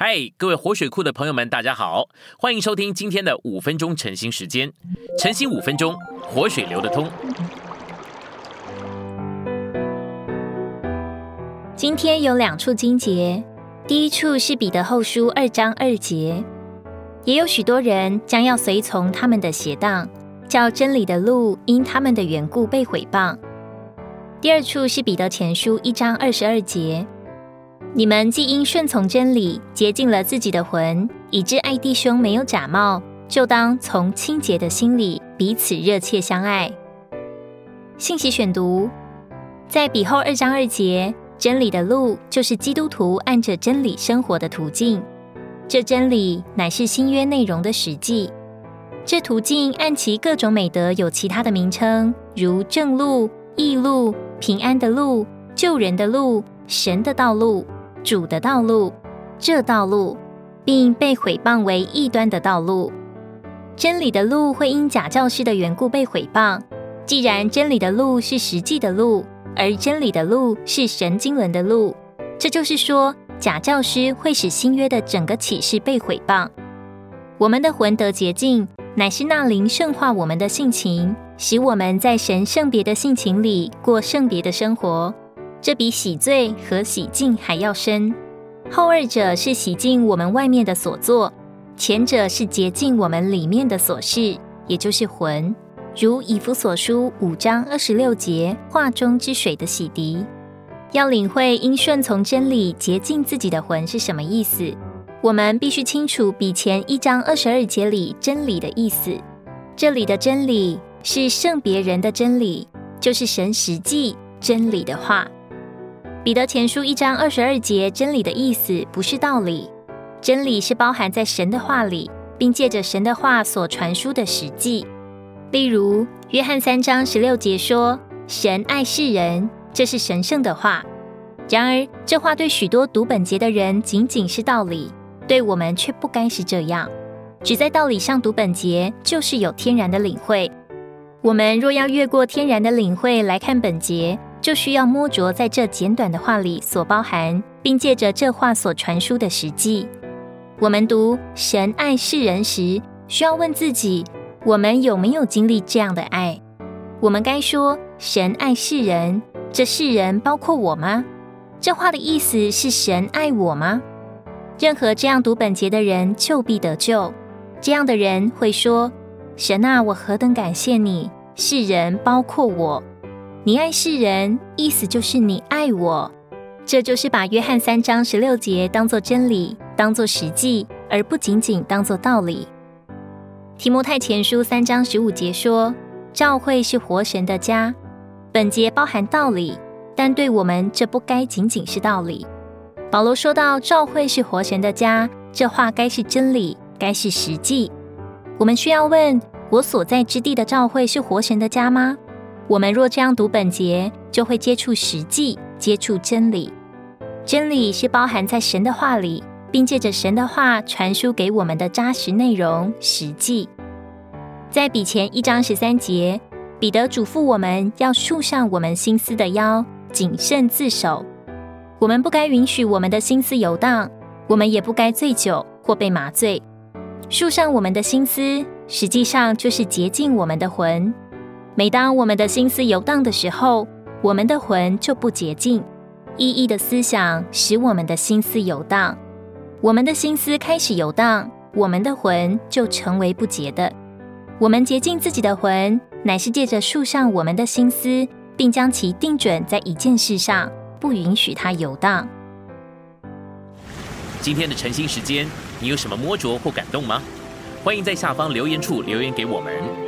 嗨，各位活水库的朋友们，大家好，欢迎收听今天的五分钟晨兴时间。晨兴五分钟，活水流得通。今天有两处经节，第一处是彼得后书二章二节，也有许多人将要随从他们的邪荡，叫真理的路因他们的缘故被毁谤。第二处是彼得前书一章二十二节。你们既因顺从真理洁净了自己的魂，以致爱弟兄没有假冒，就当从清洁的心里彼此热切相爱。信息选读，在彼后二章二节，真理的路就是基督徒按着真理生活的途径。这真理乃是新约内容的实际。这途径按其各种美德有其他的名称，如正路、义路、平安的路、救人的路、神的道路。主的道路，这道路，并被毁谤为异端的道路。真理的路会因假教师的缘故被毁谤。既然真理的路是实际的路，而真理的路是神经轮的路，这就是说，假教师会使新约的整个启示被毁谤。我们的魂得洁净，乃是那灵圣化我们的性情，使我们在神圣别的性情里过圣别的生活。这比洗罪和洗净还要深。后二者是洗净我们外面的所作，前者是洁净我们里面的所事，也就是魂。如以弗所书五章二十六节，画中之水的洗涤。要领会应顺从真理洁净自己的魂是什么意思，我们必须清楚比前一章二十二节里真理的意思。这里的真理是圣别人的真理，就是神实际真理的话。彼得前书一章二十二节，真理的意思不是道理，真理是包含在神的话里，并借着神的话所传输的实际。例如，约翰三章十六节说：“神爱世人”，这是神圣的话。然而，这话对许多读本节的人仅仅是道理，对我们却不该是这样。只在道理上读本节，就是有天然的领会。我们若要越过天然的领会来看本节，就需要摸着在这简短的话里所包含，并借着这话所传输的实际。我们读“神爱世人”时，需要问自己：我们有没有经历这样的爱？我们该说“神爱世人”，这世人包括我吗？这话的意思是神爱我吗？任何这样读本节的人就必得救。这样的人会说：“神啊，我何等感谢你！世人包括我。”你爱世人，意思就是你爱我。这就是把约翰三章十六节当作真理，当作实际，而不仅仅当作道理。提摩太前书三章十五节说：“教会是活神的家。”本节包含道理，但对我们这不该仅仅是道理。保罗说到教会是活神的家，这话该是真理，该是实际。我们需要问：我所在之地的教会是活神的家吗？我们若这样读本节，就会接触实际，接触真理。真理是包含在神的话里，并借着神的话传输给我们的扎实内容。实际在比前一章十三节，彼得嘱咐我们要束上我们心思的腰，谨慎自守。我们不该允许我们的心思游荡，我们也不该醉酒或被麻醉。束上我们的心思，实际上就是洁净我们的魂。每当我们的心思游荡的时候，我们的魂就不洁净。意义的思想使我们的心思游荡，我们的心思开始游荡，我们的魂就成为不洁的。我们洁净自己的魂，乃是借着树上我们的心思，并将其定准在一件事上，不允许它游荡。今天的晨兴时间，你有什么摸着或感动吗？欢迎在下方留言处留言给我们。